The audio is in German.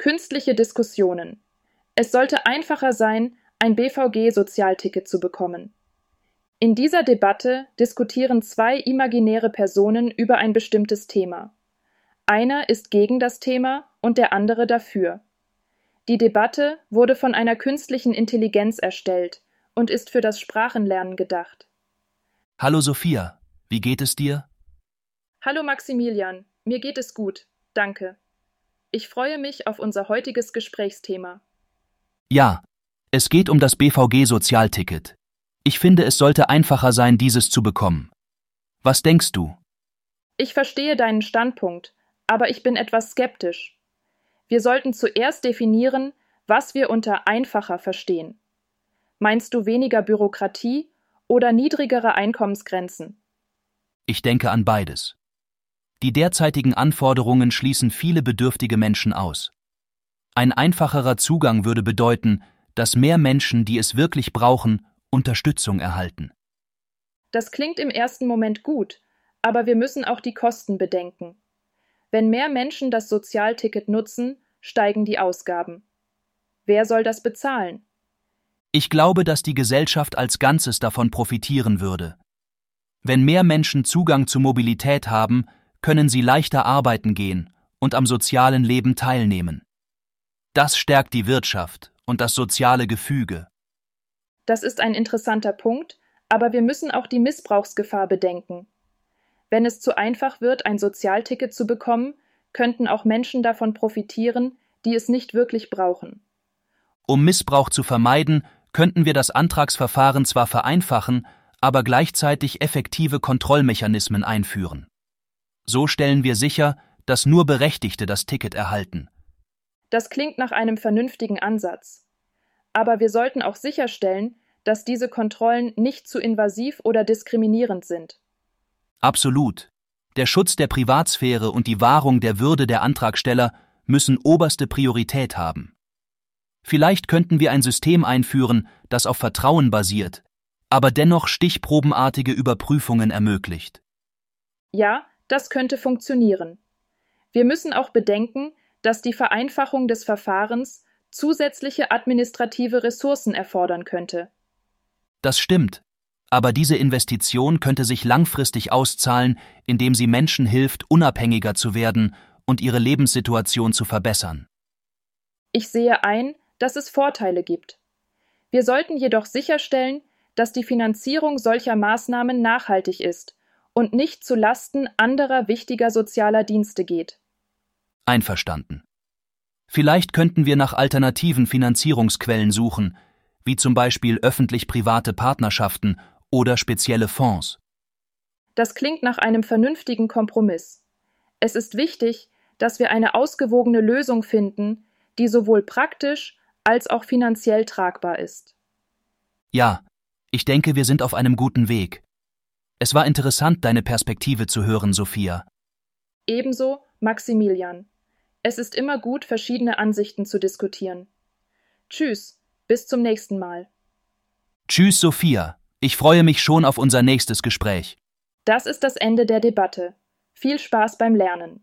Künstliche Diskussionen. Es sollte einfacher sein, ein BVG-Sozialticket zu bekommen. In dieser Debatte diskutieren zwei imaginäre Personen über ein bestimmtes Thema. Einer ist gegen das Thema und der andere dafür. Die Debatte wurde von einer künstlichen Intelligenz erstellt und ist für das Sprachenlernen gedacht. Hallo Sophia, wie geht es dir? Hallo Maximilian, mir geht es gut, danke. Ich freue mich auf unser heutiges Gesprächsthema. Ja, es geht um das BVG-Sozialticket. Ich finde, es sollte einfacher sein, dieses zu bekommen. Was denkst du? Ich verstehe deinen Standpunkt, aber ich bin etwas skeptisch. Wir sollten zuerst definieren, was wir unter einfacher verstehen. Meinst du weniger Bürokratie oder niedrigere Einkommensgrenzen? Ich denke an beides. Die derzeitigen Anforderungen schließen viele bedürftige Menschen aus. Ein einfacherer Zugang würde bedeuten, dass mehr Menschen, die es wirklich brauchen, Unterstützung erhalten. Das klingt im ersten Moment gut, aber wir müssen auch die Kosten bedenken. Wenn mehr Menschen das Sozialticket nutzen, steigen die Ausgaben. Wer soll das bezahlen? Ich glaube, dass die Gesellschaft als Ganzes davon profitieren würde. Wenn mehr Menschen Zugang zu Mobilität haben, können sie leichter arbeiten gehen und am sozialen Leben teilnehmen. Das stärkt die Wirtschaft und das soziale Gefüge. Das ist ein interessanter Punkt, aber wir müssen auch die Missbrauchsgefahr bedenken. Wenn es zu einfach wird, ein Sozialticket zu bekommen, könnten auch Menschen davon profitieren, die es nicht wirklich brauchen. Um Missbrauch zu vermeiden, könnten wir das Antragsverfahren zwar vereinfachen, aber gleichzeitig effektive Kontrollmechanismen einführen. So stellen wir sicher, dass nur Berechtigte das Ticket erhalten. Das klingt nach einem vernünftigen Ansatz. Aber wir sollten auch sicherstellen, dass diese Kontrollen nicht zu invasiv oder diskriminierend sind. Absolut. Der Schutz der Privatsphäre und die Wahrung der Würde der Antragsteller müssen oberste Priorität haben. Vielleicht könnten wir ein System einführen, das auf Vertrauen basiert, aber dennoch stichprobenartige Überprüfungen ermöglicht. Ja, das könnte funktionieren. Wir müssen auch bedenken, dass die Vereinfachung des Verfahrens zusätzliche administrative Ressourcen erfordern könnte. Das stimmt, aber diese Investition könnte sich langfristig auszahlen, indem sie Menschen hilft, unabhängiger zu werden und ihre Lebenssituation zu verbessern. Ich sehe ein, dass es Vorteile gibt. Wir sollten jedoch sicherstellen, dass die Finanzierung solcher Maßnahmen nachhaltig ist und nicht zu Lasten anderer wichtiger sozialer Dienste geht. Einverstanden. Vielleicht könnten wir nach alternativen Finanzierungsquellen suchen, wie zum Beispiel öffentlich-private Partnerschaften oder spezielle Fonds. Das klingt nach einem vernünftigen Kompromiss. Es ist wichtig, dass wir eine ausgewogene Lösung finden, die sowohl praktisch als auch finanziell tragbar ist. Ja, ich denke, wir sind auf einem guten Weg. Es war interessant, deine Perspektive zu hören, Sophia. Ebenso Maximilian. Es ist immer gut, verschiedene Ansichten zu diskutieren. Tschüss, bis zum nächsten Mal. Tschüss, Sophia. Ich freue mich schon auf unser nächstes Gespräch. Das ist das Ende der Debatte. Viel Spaß beim Lernen.